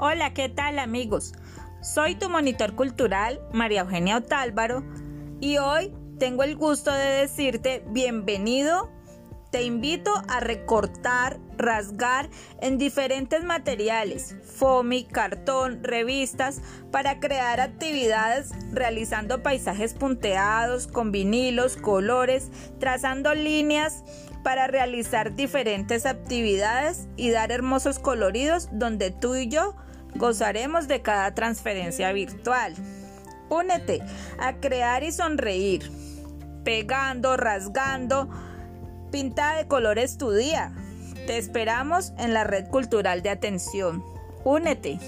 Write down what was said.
Hola, ¿qué tal amigos? Soy tu monitor cultural, María Eugenia Otálvaro, y hoy tengo el gusto de decirte bienvenido. Te invito a recortar, rasgar en diferentes materiales, foamy, cartón, revistas, para crear actividades realizando paisajes punteados con vinilos, colores, trazando líneas para realizar diferentes actividades y dar hermosos coloridos donde tú y yo gozaremos de cada transferencia virtual. Únete a crear y sonreír, pegando, rasgando, pinta de colores tu día. Te esperamos en la red cultural de atención. Únete.